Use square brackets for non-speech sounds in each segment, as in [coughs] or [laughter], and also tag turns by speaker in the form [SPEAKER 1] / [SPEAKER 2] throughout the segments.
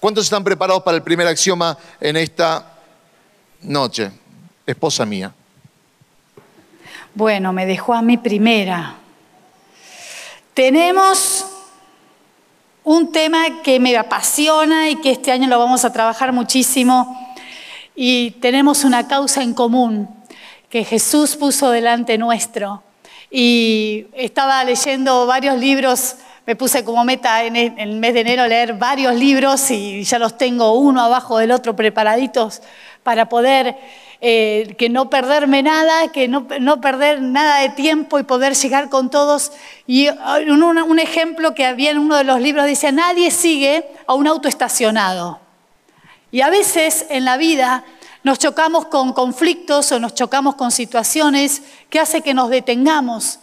[SPEAKER 1] ¿Cuántos están preparados para el primer axioma en esta noche? Esposa mía.
[SPEAKER 2] Bueno, me dejó a mí primera. Tenemos un tema que me apasiona y que este año lo vamos a trabajar muchísimo y tenemos una causa en común que Jesús puso delante nuestro. Y estaba leyendo varios libros, me puse como meta en el mes de enero leer varios libros y ya los tengo uno abajo del otro preparaditos para poder eh, que no perderme nada, que no, perder nada de tiempo y poder llegar con todos. Y un, un ejemplo que había en uno de los libros dice, nadie sigue a un auto estacionado. Y a veces en la vida nos chocamos con conflictos o nos chocamos con situaciones que hace que nos detengamos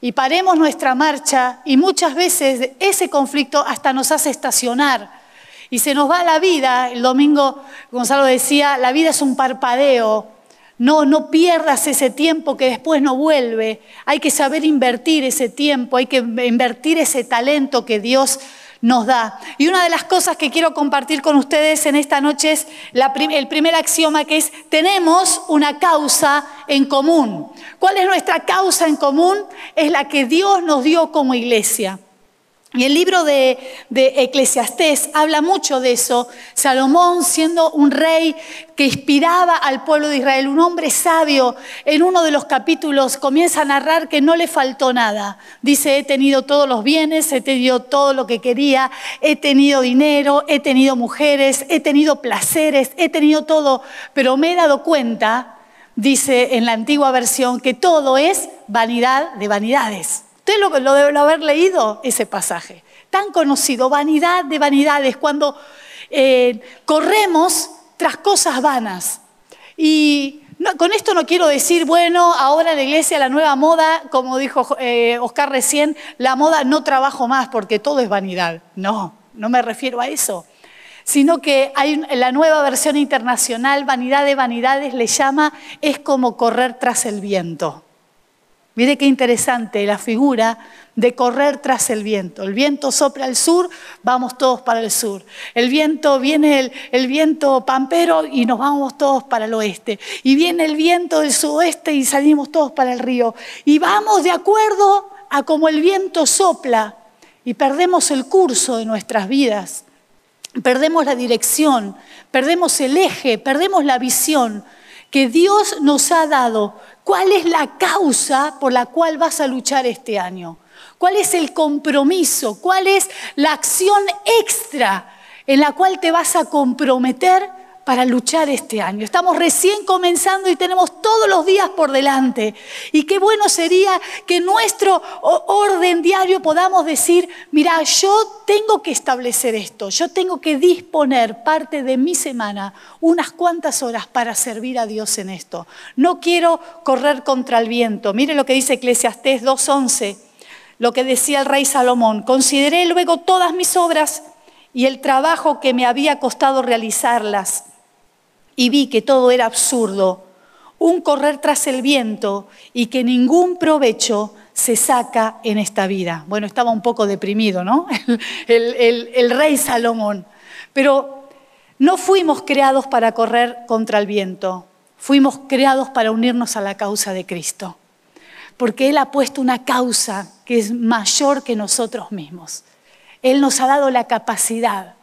[SPEAKER 2] y paremos nuestra marcha y muchas veces ese conflicto hasta nos hace estacionar y se nos va la vida, el domingo Gonzalo decía, la vida es un parpadeo. No, no pierdas ese tiempo que después no vuelve. Hay que saber invertir ese tiempo, hay que invertir ese talento que Dios nos da. Y una de las cosas que quiero compartir con ustedes en esta noche es el primer axioma que es, tenemos una causa en común. ¿Cuál es nuestra causa en común? Es la que Dios nos dio como iglesia. Y el libro de, Eclesiastés habla mucho de eso. Salomón siendo un rey que inspiraba al pueblo de Israel, un hombre sabio, en uno de los capítulos comienza a narrar que no le faltó nada. Dice, he tenido todos los bienes, he tenido todo lo que quería, he tenido dinero, he tenido mujeres, he tenido placeres, he tenido todo, pero me he dado cuenta, dice en la antigua versión, que todo es vanidad de vanidades. Usted lo, lo debe haber leído ese pasaje. Tan conocido, vanidad de vanidades, cuando eh, corremos tras cosas vanas. Y con esto no quiero decir, bueno, ahora en la iglesia la nueva moda, como dijo eh, Oscar recién, la moda no trabajo más porque todo es vanidad. No, no me refiero a eso. Sino que hay la nueva versión internacional, vanidad de vanidades, le llama, es como correr tras el viento. Mire qué interesante la figura de correr tras el viento. El viento sopla al sur, vamos todos para el sur. El viento viene el, viento pampero y nos vamos todos para el oeste. Y viene el viento del sudoeste y salimos todos para el río. Y vamos de acuerdo a cómo el viento sopla y perdemos el curso de nuestras vidas. Perdemos la dirección, perdemos el eje, perdemos la visión que Dios nos ha dado ¿Cuál es la causa por la cual vas a luchar este año? ¿Cuál es el compromiso? ¿Cuál es la acción extra en la cual te vas a comprometer para luchar este año. Estamos recién comenzando y tenemos todos los días por delante. Y qué bueno sería que nuestro orden diario podamos decir, mira, yo tengo que establecer esto, yo tengo que disponer parte de mi semana, unas cuantas horas para servir a Dios en esto. No quiero correr contra el viento. Mire lo que dice Eclesiastés 2.11, lo que decía el rey Salomón. Consideré luego todas mis obras y el trabajo que me había costado realizarlas y vi que todo era absurdo, un correr tras el viento y que ningún provecho se saca en esta vida. Bueno, estaba un poco deprimido, ¿no? [laughs] El, rey Salomón. Pero no fuimos creados para correr contra el viento, fuimos creados para unirnos a la causa de Cristo. Porque Él ha puesto una causa que es mayor que nosotros mismos. Él nos ha dado la capacidad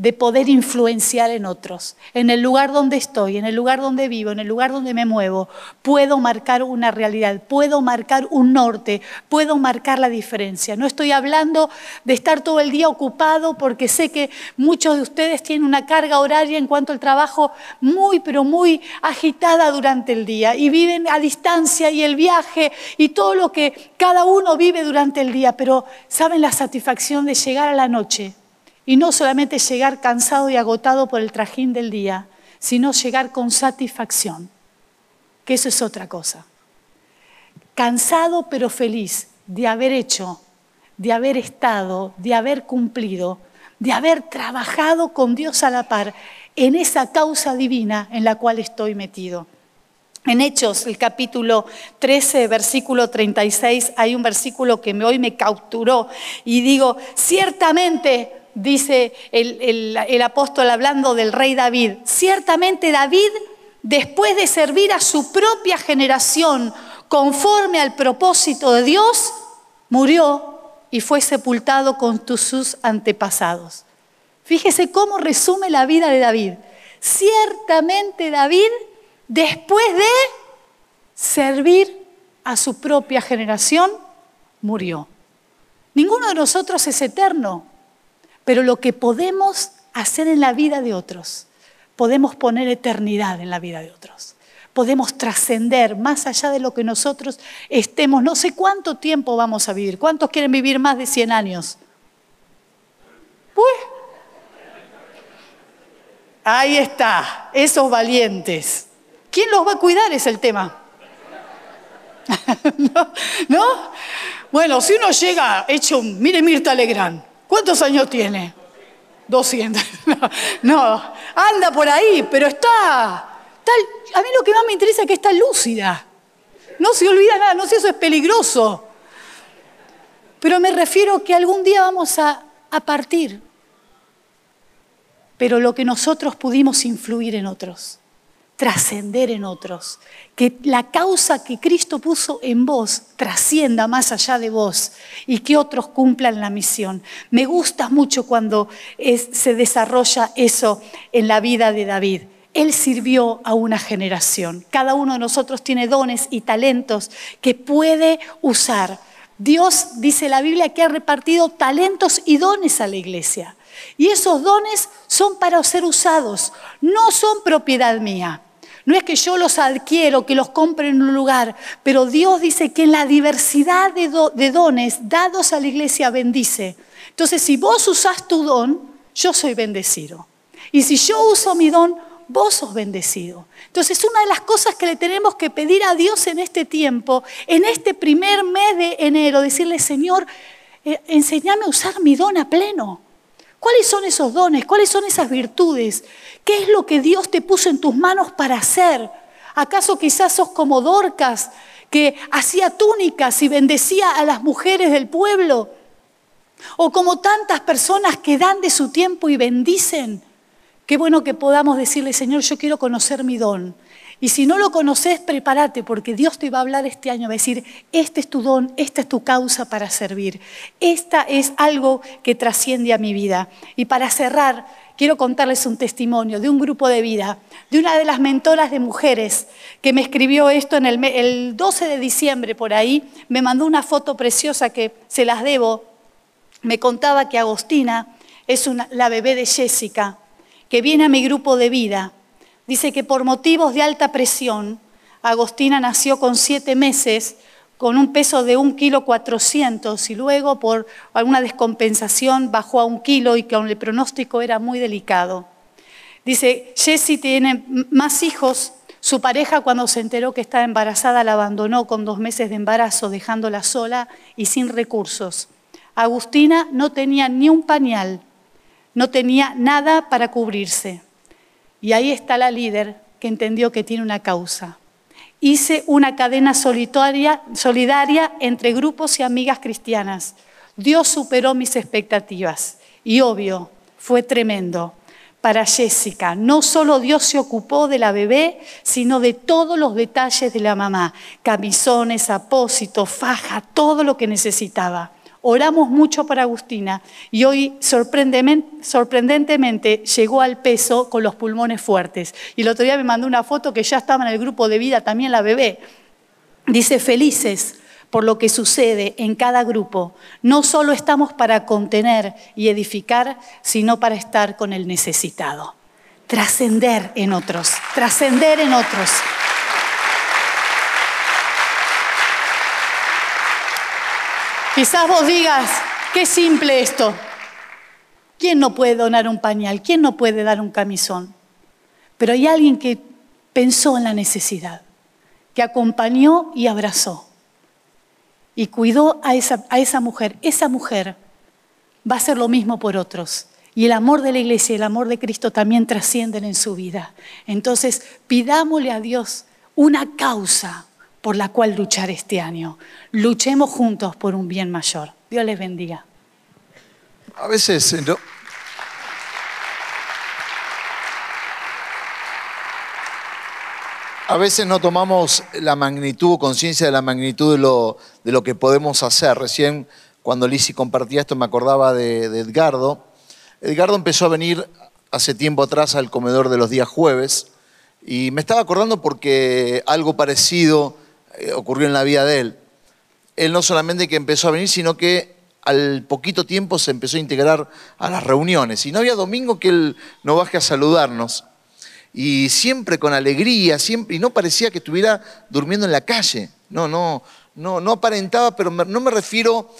[SPEAKER 2] de poder influenciar en otros. En el lugar donde estoy, en el lugar donde vivo, en el lugar donde me muevo, puedo marcar una realidad, puedo marcar un norte, puedo marcar la diferencia. No estoy hablando de estar todo el día ocupado porque sé que muchos de ustedes tienen una carga horaria en cuanto al trabajo muy, pero muy agitada durante el día y viven a distancia y el viaje y todo lo que cada uno vive durante el día, pero saben la satisfacción de llegar a la noche y no solamente llegar cansado y agotado por el trajín del día, sino llegar con satisfacción, que eso es otra cosa. Cansado pero feliz de haber hecho, de haber estado, de haber cumplido, de haber trabajado con Dios a la par en esa causa divina en la cual estoy metido. En Hechos, el capítulo 13, versículo 36, hay un versículo que hoy me capturó y digo, ciertamente dice el, apóstol hablando del rey David, ciertamente David, después de servir a su propia generación conforme al propósito de Dios, murió y fue sepultado con sus antepasados. Fíjese cómo resume la vida de David. Ciertamente David, después de servir a su propia generación, murió. Ninguno de nosotros es eterno, pero lo que podemos hacer en la vida de otros, podemos poner eternidad en la vida de otros. Podemos trascender más allá de lo que nosotros estemos. No sé cuánto tiempo vamos a vivir. ¿Cuántos quieren vivir más de 100 años? Pues Ahí está, esos valientes. ¿Quién los va a cuidar? Es el tema. [laughs] ¿No? Bueno, si uno llega hecho, mire Mirta Legrand, ¿cuántos años tiene? 200. [laughs] No, anda por ahí, pero está, está, A mí lo que más me interesa es que está lúcida. No se olvida nada, no sé, eso es peligroso. Pero me refiero que algún día vamos a partir pero lo que nosotros pudimos influir en otros, trascender en otros, que la causa que Cristo puso en vos trascienda más allá de vos y que otros cumplan la misión. Me gusta mucho cuando se desarrolla eso en la vida de David. Él sirvió a una generación. Cada uno de nosotros tiene dones y talentos que puede usar. Dios, dice la Biblia, que ha repartido talentos y dones a la iglesia. Y esos dones son para ser usados, no son propiedad mía. No es que yo los adquiero, que los compre en un lugar, pero Dios dice que en la diversidad de, dones dados a la iglesia bendice. Entonces, si vos usás tu don, yo soy bendecido. Y si yo uso mi don, vos sos bendecido. Entonces, una de las cosas que le tenemos que pedir a Dios en este tiempo, en este primer mes de enero, decirle, Señor, eh, enséñame a usar mi don a pleno. ¿Cuáles son esos dones? ¿Cuáles son esas virtudes? ¿Qué es lo que Dios te puso en tus manos para hacer? ¿Acaso quizás sos como Dorcas, que hacía túnicas y bendecía a las mujeres del pueblo? ¿O como tantas personas que dan de su tiempo y bendicen? Qué bueno que podamos decirle, Señor, yo quiero conocer mi don. Y si no lo conoces, prepárate, porque Dios te va a hablar este año, va a decir, este es tu don, esta es tu causa para servir. Esta es algo que trasciende a mi vida. Y para cerrar, quiero contarles un testimonio de un grupo de vida, de una de las mentoras de mujeres que me escribió esto en el, el 12 de diciembre por ahí, me mandó una foto preciosa que se las debo. Me contaba que Agostina es la bebé de Jessica, que viene a mi grupo de vida Dice que por motivos de alta presión, Agostina nació con siete meses, con un peso de un kilo cuatrocientos y luego por alguna descompensación bajó a un kilo y que el pronóstico era muy delicado. Dice, Jessie tiene más hijos. Su pareja cuando se enteró que estaba embarazada la abandonó con dos meses de embarazo, dejándola sola y sin recursos. Agustina no tenía ni un pañal, no tenía nada para cubrirse. Y ahí está la líder que entendió que tiene una causa. Hice una cadena solidaria, entre grupos y amigas cristianas. Dios superó mis expectativas y obvio, fue tremendo. Para Jessica, no solo Dios se ocupó de la bebé, sino de todos los detalles de la mamá, camisones, apósitos, faja, todo lo que necesitaba. Oramos mucho para Agustina y hoy sorprendentemente llegó al peso con los pulmones fuertes. Y el otro día me mandó una foto que ya estaba en el grupo de vida también la bebé. Dice, felices por lo que sucede en cada grupo. No solo estamos para contener y edificar, sino para estar con el necesitado. Trascender en otros, trascender en otros. Quizás vos digas, qué simple esto. ¿Quién no puede donar un pañal? ¿Quién no puede dar un camisón? Pero hay alguien que pensó en la necesidad, que acompañó y abrazó y cuidó a esa, mujer. Esa mujer va a hacer lo mismo por otros. Y el amor de la iglesia y el amor de Cristo también trascienden en su vida. Entonces, pidámosle a Dios una causa por la cual luchar este año. Luchemos juntos por un bien mayor. Dios les bendiga.
[SPEAKER 1] A veces eh, no. A veces no tomamos la magnitud, conciencia de la magnitud de lo, de lo, que podemos hacer. Recién cuando Lisi compartía esto me acordaba de Edgardo. Edgardo empezó a venir hace tiempo atrás al comedor de los días jueves y me estaba acordando porque algo parecido ocurrió en la vida de él. Él no solamente que empezó a venir, sino que al poquito tiempo se empezó a integrar a las reuniones. Y no había domingo que él no baje a saludarnos. Y siempre con alegría, siempre, y no parecía que estuviera durmiendo en la calle. No, no, no, no aparentaba, pero no me refiero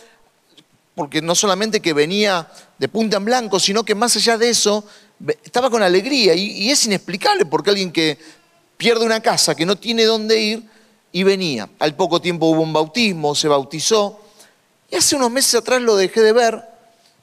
[SPEAKER 1] porque no solamente que venía de punta en blanco, sino que más allá de eso, estaba con alegría. Y es inexplicable porque alguien que pierde una casa, que no tiene dónde ir, y venía. Al poco tiempo hubo un bautismo, se bautizó. Y hace unos meses atrás lo dejé de ver.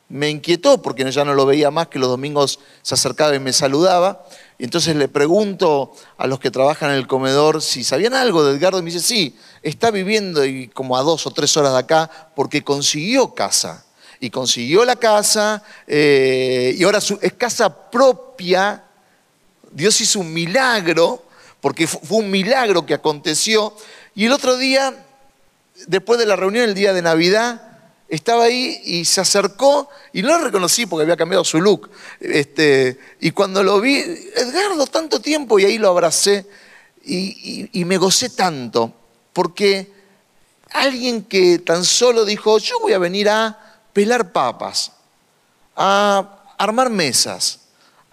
[SPEAKER 1] Me inquietó porque ya no lo veía más, que los domingos se acercaba y me saludaba. Y entonces le pregunto a los que trabajan en el comedor si sabían algo de Edgardo y me dice, sí, está viviendo y como a dos o tres horas de acá porque consiguió casa. Y consiguió la casa eh, y ahora es casa propia. Dios hizo un milagro porque fue un milagro que aconteció. Y el otro día, después de la reunión, el día de Navidad, estaba ahí y se acercó y no lo reconocí porque había cambiado su look. Este, y cuando lo vi, Edgardo, tanto tiempo, y ahí lo abracé y, y me gocé tanto, porque alguien que tan solo dijo, yo voy a venir a pelar papas, a armar mesas,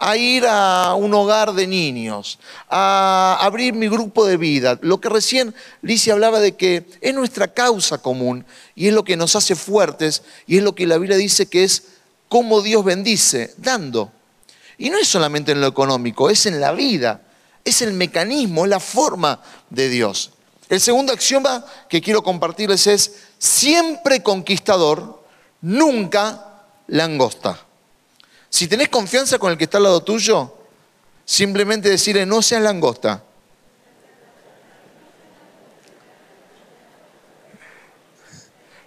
[SPEAKER 1] a ir a un hogar de niños, a abrir mi grupo de vida. Lo que recién Licia hablaba de que es nuestra causa común y es lo que nos hace fuertes y es lo que la Biblia dice que es cómo Dios bendice, dando. Y no es solamente en lo económico, es en la vida, es el mecanismo, es la forma de Dios. El segundo axioma que quiero compartirles es siempre conquistador, nunca langosta. Si tenés confianza con el que está al lado tuyo, simplemente decirle no seas langosta.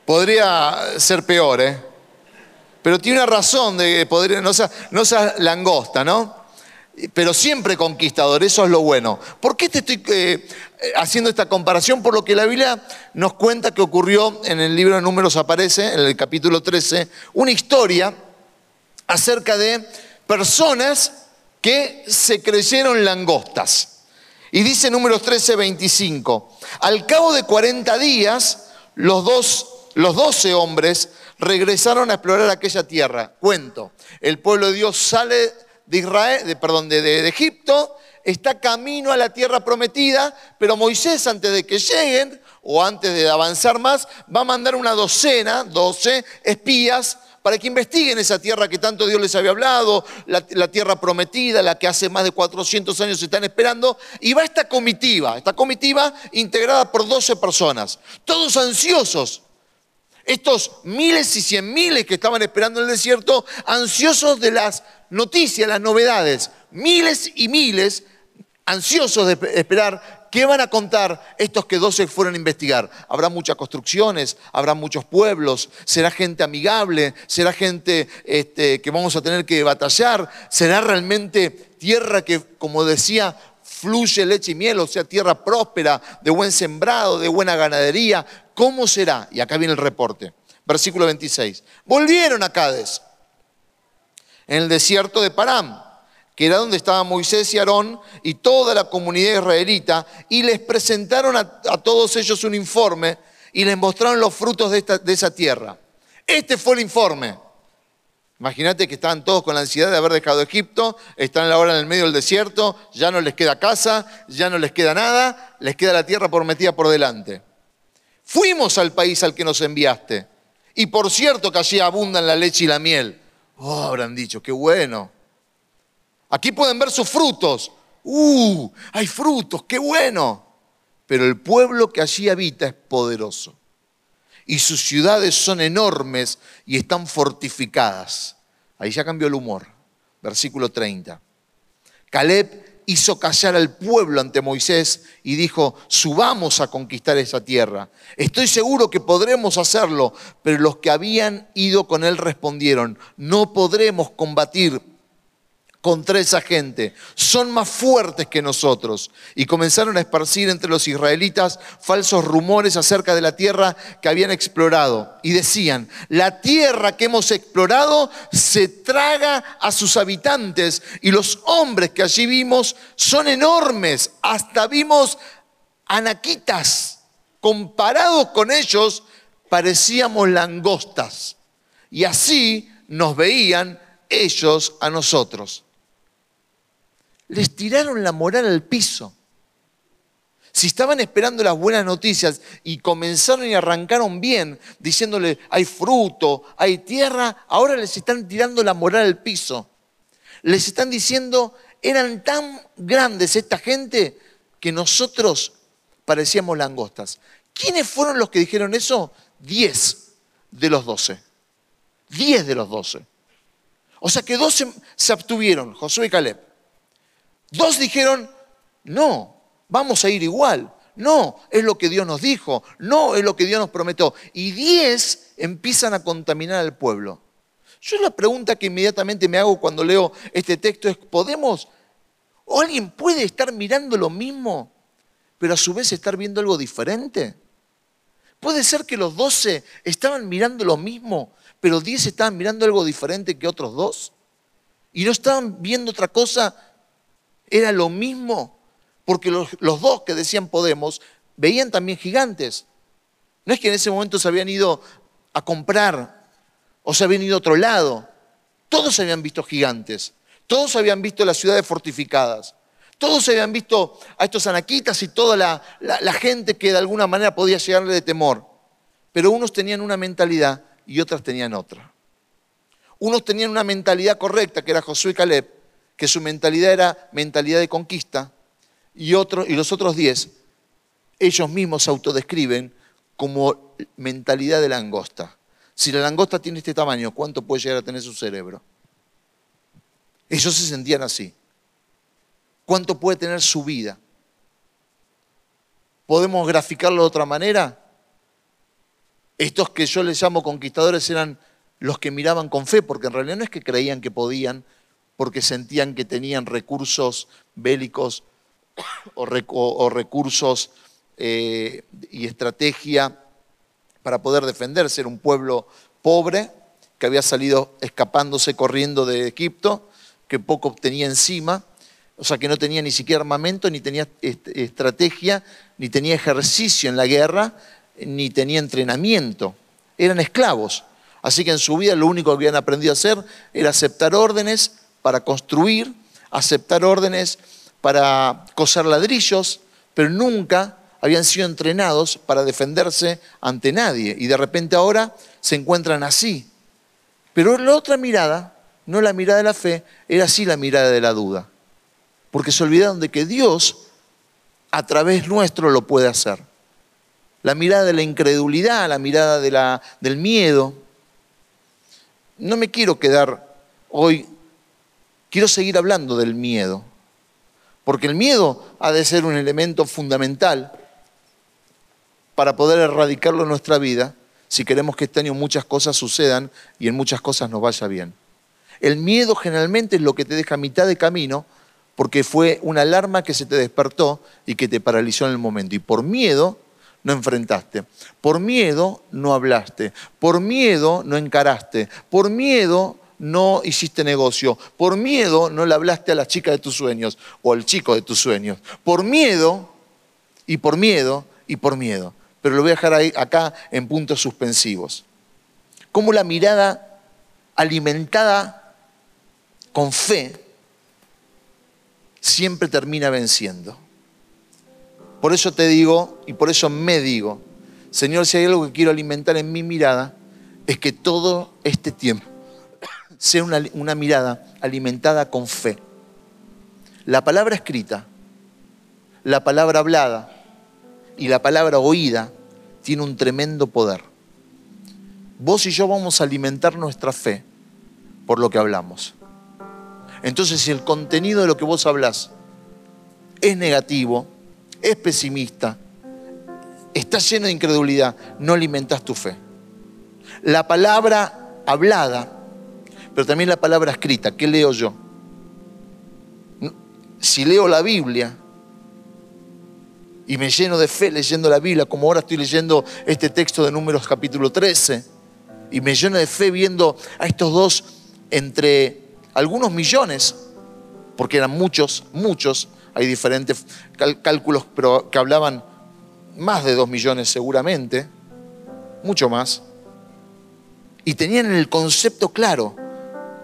[SPEAKER 1] Podría ser peor, ¿eh? Pero tiene una razón de que podría, no seas, langosta, ¿no? Pero siempre conquistador, eso es lo bueno. ¿Por qué te estoy eh, haciendo esta comparación? Por lo que la Biblia nos cuenta que ocurrió en el libro de Números, aparece, en el capítulo 13, una historia acerca de personas que se creyeron langostas. Y dice números 13, 25, al cabo de 40 días, los, dos, los 12 hombres regresaron a explorar aquella tierra. Cuento, el pueblo de Dios sale de Israel, perdón, de, de Egipto, está camino a la tierra prometida, pero Moisés antes de que lleguen o antes de avanzar más, va a mandar una docena, 12 espías para que investiguen esa tierra que tanto Dios les había hablado, la, tierra prometida, la que hace más de 400 años se están esperando, y va esta comitiva, esta comitiva integrada por 12 personas, todos ansiosos. Estos miles y cien miles que estaban esperando en el desierto, ansiosos de las noticias, las novedades, miles y miles ansiosos de esperar ¿Qué van a contar estos que 12 fueron a investigar? Habrá muchas construcciones, habrá muchos pueblos, será gente amigable, será gente este, que vamos a tener que batallar, será realmente tierra que, como decía, fluye leche y miel, o sea, tierra próspera, de buen sembrado, de buena ganadería. ¿Cómo será? Y acá viene el reporte. Versículo 26. Volvieron a Cádiz, en el desierto de Param que era donde estaban Moisés y Aarón y toda la comunidad israelita, y les presentaron a, todos ellos un informe y les mostraron los frutos de, de esa tierra. Este fue el informe. Imagínate que estaban todos con la ansiedad de haber dejado Egipto, están ahora en el medio del desierto, ya no les queda casa, ya no les queda nada, les queda la tierra prometida por delante. Fuimos al país al que nos enviaste. Y por cierto que allí abundan la leche y la miel. Oh, habrán dicho, qué bueno. Aquí pueden ver sus frutos. ¡Uh! Hay frutos, qué bueno. Pero el pueblo que allí habita es poderoso. Y sus ciudades son enormes y están fortificadas. Ahí ya cambió el humor. Versículo 30. Caleb hizo callar al pueblo ante Moisés y dijo, subamos a conquistar esa tierra. Estoy seguro que podremos hacerlo, pero los que habían ido con él respondieron, no podremos combatir contra esa gente. Son más fuertes que nosotros. Y comenzaron a esparcir entre los israelitas falsos rumores acerca de la tierra que habían explorado. Y decían, la tierra que hemos explorado se traga a sus habitantes y los hombres que allí vimos son enormes. Hasta vimos anaquitas. Comparados con ellos, parecíamos langostas. Y así nos veían ellos a nosotros les tiraron la moral al piso. Si estaban esperando las buenas noticias y comenzaron y arrancaron bien, diciéndole, hay fruto, hay tierra, ahora les están tirando la moral al piso. Les están diciendo, eran tan grandes esta gente que nosotros parecíamos langostas. ¿Quiénes fueron los que dijeron eso? Diez de los doce. Diez de los doce. O sea que doce se abstuvieron, Josué y Caleb. Dos dijeron, no, vamos a ir igual. No, es lo que Dios nos dijo. No, es lo que Dios nos prometió. Y diez empiezan a contaminar al pueblo. Yo la pregunta que inmediatamente me hago cuando leo este texto es, ¿podemos, o alguien puede estar mirando lo mismo, pero a su vez estar viendo algo diferente? ¿Puede ser que los doce estaban mirando lo mismo, pero diez estaban mirando algo diferente que otros dos? Y no estaban viendo otra cosa era lo mismo, porque los, dos que decían Podemos veían también gigantes. No es que en ese momento se habían ido a comprar o se habían ido a otro lado. Todos habían visto gigantes. Todos habían visto las ciudades fortificadas. Todos habían visto a estos anaquitas y toda la, la, gente que de alguna manera podía llegarle de temor. Pero unos tenían una mentalidad y otras tenían otra. Unos tenían una mentalidad correcta, que era Josué y Caleb, que su mentalidad era mentalidad de conquista, y, y los otros diez, ellos mismos se autodescriben como mentalidad de langosta. Si la langosta tiene este tamaño, ¿cuánto puede llegar a tener su cerebro? Ellos se sentían así. ¿Cuánto puede tener su vida? ¿Podemos graficarlo de otra manera? Estos que yo les llamo conquistadores eran los que miraban con fe, porque en realidad no es que creían que podían, porque sentían que tenían recursos bélicos o, recursos eh, y estrategia para poder defenderse. Era un pueblo pobre que había salido escapándose corriendo de Egipto, que poco tenía encima, o sea que no tenía ni siquiera armamento, ni tenía estrategia, ni tenía ejercicio en la guerra, ni tenía entrenamiento. Eran esclavos. Así que en su vida lo único que habían aprendido a hacer era aceptar órdenes, para construir, aceptar órdenes para coser ladrillos, pero nunca habían sido entrenados para defenderse ante nadie. Y de repente ahora se encuentran así. Pero la otra mirada, no la mirada de la fe, era así la mirada de la duda. Porque se olvidaron de que Dios a través nuestro lo puede hacer. La mirada de la incredulidad, la mirada del miedo. No me quiero quedar hoy quiero seguir hablando del miedo, porque el miedo ha de ser un elemento fundamental para poder erradicarlo en nuestra vida si queremos que este año muchas cosas sucedan y en muchas cosas nos vaya bien. El miedo generalmente es lo que te deja a mitad de camino porque fue una alarma que se te despertó y que te paralizó en el momento. Y por miedo no enfrentaste, por miedo no hablaste, por miedo no encaraste, por miedo no hiciste negocio. Por miedo no le hablaste a la chica de tus sueños o al chico de tus sueños. Por miedo y por miedo y por miedo. Pero lo voy a dejar ahí, acá en puntos suspensivos. Como la mirada alimentada con fe siempre termina venciendo. Por eso te digo y por eso me digo, Señor, si hay algo que quiero alimentar en mi mirada, es que todo este tiempo sea una, mirada alimentada con fe. La palabra escrita, la palabra hablada y la palabra oída tiene un tremendo poder. Vos y yo vamos a alimentar nuestra fe por lo que hablamos. Entonces, si el contenido de lo que vos hablas es negativo, es pesimista, está lleno de incredulidad, no alimentas tu fe. La palabra hablada pero también la palabra escrita. ¿Qué leo yo? si leo la Biblia y me lleno de fe leyendo la Biblia, como ahora estoy leyendo este texto de Números capítulo 13, y me lleno de fe viendo a estos dos entre algunos millones, porque eran muchos, muchos, hay diferentes cálculos pero que hablaban más de dos millones seguramente, mucho más, y tenían el concepto claro,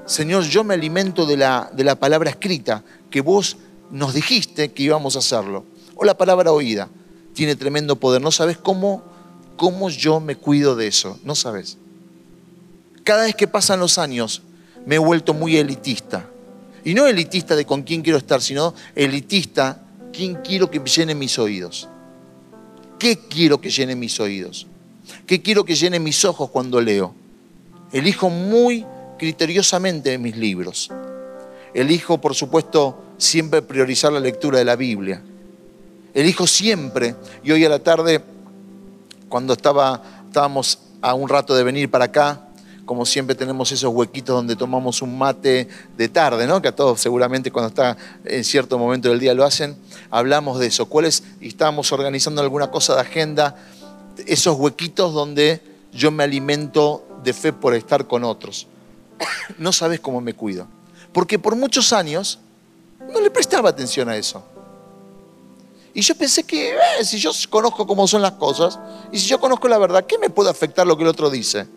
[SPEAKER 1] Señor, yo me alimento de la, de la palabra escrita, que vos nos dijiste que íbamos a hacerlo, o la palabra oída, tiene tremendo poder, no sabes cómo, cómo yo me cuido de eso, no sabes. Cada vez que pasan los años, me he vuelto muy elitista. Y no elitista de con quién quiero estar, sino elitista, quién quiero que llene mis oídos. ¿Qué quiero que llene mis oídos? ¿Qué quiero que llene mis ojos cuando leo? Elijo muy criteriosamente mis libros. Elijo, por supuesto, siempre priorizar la lectura de la Biblia. Elijo siempre, y hoy a la tarde, cuando estaba, estábamos a un rato de venir para acá, como siempre tenemos esos huequitos donde tomamos un mate de tarde, ¿no? que a todos seguramente cuando está en cierto momento del día lo hacen, hablamos de eso. ¿Cuáles? Y estábamos organizando alguna cosa de agenda, esos huequitos donde yo me alimento de fe por estar con otros. [coughs] No sabes cómo me cuido. Porque por muchos años no le prestaba atención a eso. Y yo pensé que eh, si yo conozco cómo son las cosas y si yo conozco la verdad, ¿qué me puede afectar lo que el otro dice?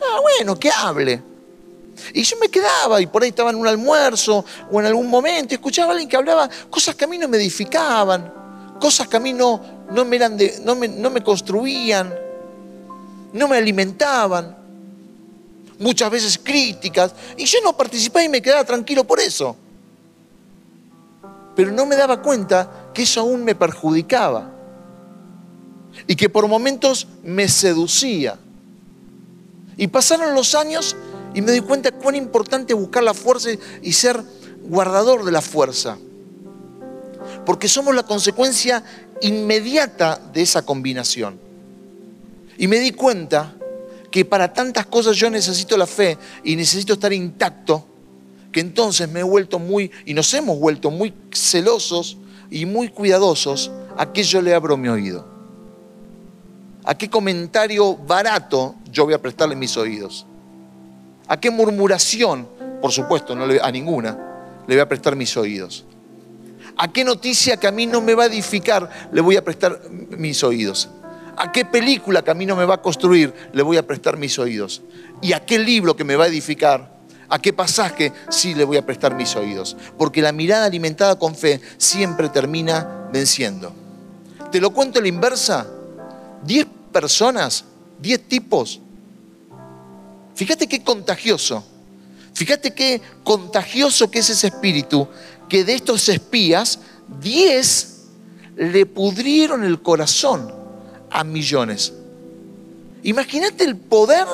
[SPEAKER 1] Ah, bueno, que hable. Y yo me quedaba y por ahí estaba en un almuerzo o en algún momento y escuchaba a alguien que hablaba cosas que a mí no me edificaban, cosas que a mí no, no, me, eran de, no, me, no me construían, no me alimentaban, muchas veces críticas, y yo no participaba y me quedaba tranquilo por eso. Pero no me daba cuenta que eso aún me perjudicaba y que por momentos me seducía. Y pasaron los años y me di cuenta cuán importante es buscar la fuerza y ser guardador de la fuerza. Porque somos la consecuencia inmediata de esa combinación. Y me di cuenta que para tantas cosas yo necesito la fe y necesito estar intacto, que entonces me he vuelto muy, y nos hemos vuelto muy celosos y muy cuidadosos a que yo le abro mi oído. ¿A qué comentario barato yo voy a prestarle mis oídos? ¿A qué murmuración, por supuesto, no a ninguna, le voy a prestar mis oídos? ¿A qué noticia que a mí no me va a edificar le voy a prestar mis oídos? ¿A qué película que me va a construir le voy a prestar mis oídos? ¿Y a qué libro que me va a edificar? ¿A qué pasaje sí le voy a prestar mis oídos? Porque la mirada alimentada con fe siempre termina venciendo. ¿Te lo cuento a la inversa? Diez personas, diez tipos. Fíjate qué contagioso. Fíjate qué contagioso que es ese espíritu, que de estos espías, diez le pudrieron el corazón a millones. Imagínate el poder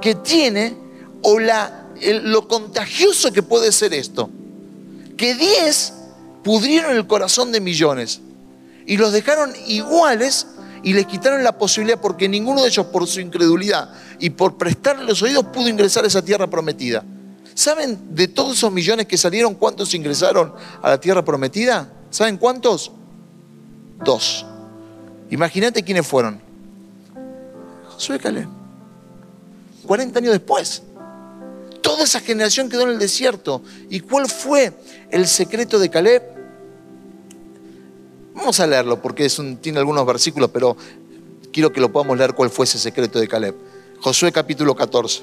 [SPEAKER 1] que tiene o la, lo contagioso que puede ser esto. Que diez pudrieron el corazón de millones y los dejaron iguales y les quitaron la posibilidad porque ninguno de ellos por su incredulidad y por prestarle los oídos pudo ingresar a esa tierra prometida. ¿Saben de todos esos millones que salieron cuántos ingresaron a la tierra prometida? ¿Saben cuántos? Dos. Imagínate quiénes fueron. Josué Caleb. 40 años después. Toda esa generación quedó en el desierto. ¿Y cuál fue el secreto de Caleb? Vamos a leerlo porque tiene algunos versículos, pero quiero que lo podamos leer cuál fue ese secreto de Caleb. Josué capítulo 14,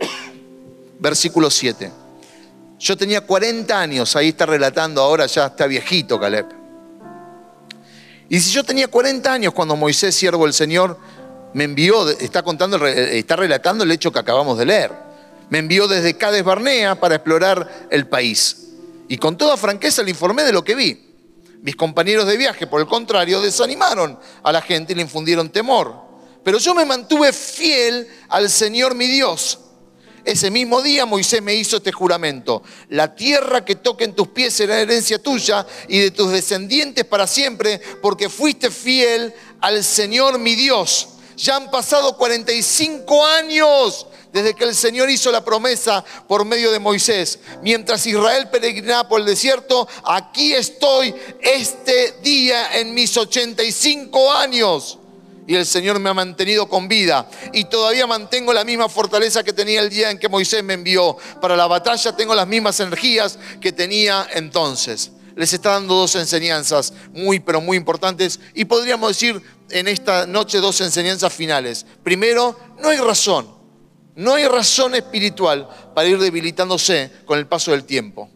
[SPEAKER 1] [coughs] versículo 7. Yo tenía 40 años, ahí está relatando, ahora ya está viejito Caleb. Y si yo tenía 40 años cuando Moisés, siervo del Señor, me envió, está contando, está relatando el hecho que acabamos de leer. Me envió desde Cades Barnea para explorar el país. Y con toda franqueza le informé de lo que vi. Mis compañeros de viaje, por el contrario, desanimaron a la gente y le infundieron temor. Pero yo me mantuve fiel al Señor mi Dios. Ese mismo día Moisés me hizo este juramento. La tierra que toque en tus pies será herencia tuya y de tus descendientes para siempre, porque fuiste fiel al Señor mi Dios. Ya han pasado 45 años desde que el Señor hizo la promesa por medio de Moisés. Mientras Israel peregrinaba por el desierto, aquí estoy este día en mis 85 años. Y el Señor me ha mantenido con vida. Y todavía mantengo la misma fortaleza que tenía el día en que Moisés me envió. Para la batalla tengo las mismas energías que tenía entonces. Les está dando dos enseñanzas muy, pero muy importantes. Y podríamos decir en esta noche dos enseñanzas finales. Primero, no hay razón. No hay razón espiritual para ir debilitándose con el paso del tiempo.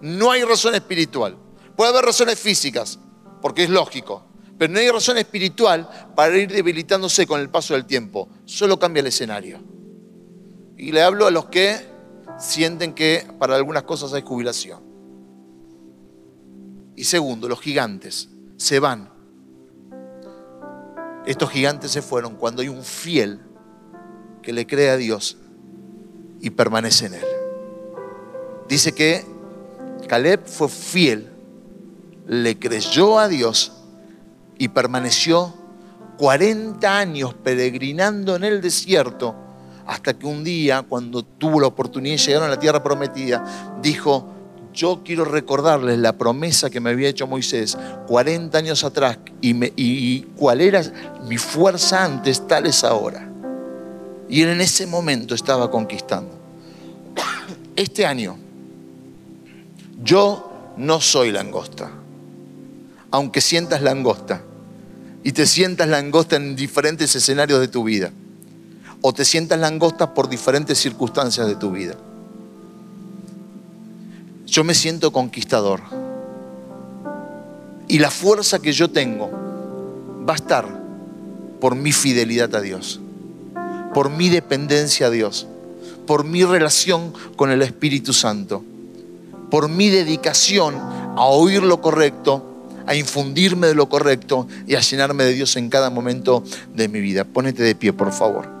[SPEAKER 1] No hay razón espiritual. Puede haber razones físicas, porque es lógico. Pero no hay razón espiritual para ir debilitándose con el paso del tiempo. Solo cambia el escenario. Y le hablo a los que sienten que para algunas cosas hay jubilación. Y segundo, los gigantes se van. Estos gigantes se fueron cuando hay un fiel que le cree a Dios y permanece en él. Dice que Caleb fue fiel, le creyó a Dios y permaneció 40 años peregrinando en el desierto hasta que un día, cuando tuvo la oportunidad de llegar a la tierra prometida, dijo, yo quiero recordarles la promesa que me había hecho Moisés 40 años atrás y, y cuál era mi fuerza antes, tal es ahora. Y él en ese momento estaba conquistando. [coughs] Este año, yo no soy langosta, aunque sientas langosta y te sientas langosta en diferentes escenarios de tu vida. O te sientas langosta por diferentes circunstancias de tu vida. Yo me siento conquistador. Y la fuerza que yo tengo va a estar por mi fidelidad a Dios, por mi dependencia a Dios, por mi relación con el Espíritu Santo, por mi dedicación a oír lo correcto a infundirme de lo correcto y a llenarme de Dios en cada momento de mi vida. Pónete de pie, por favor.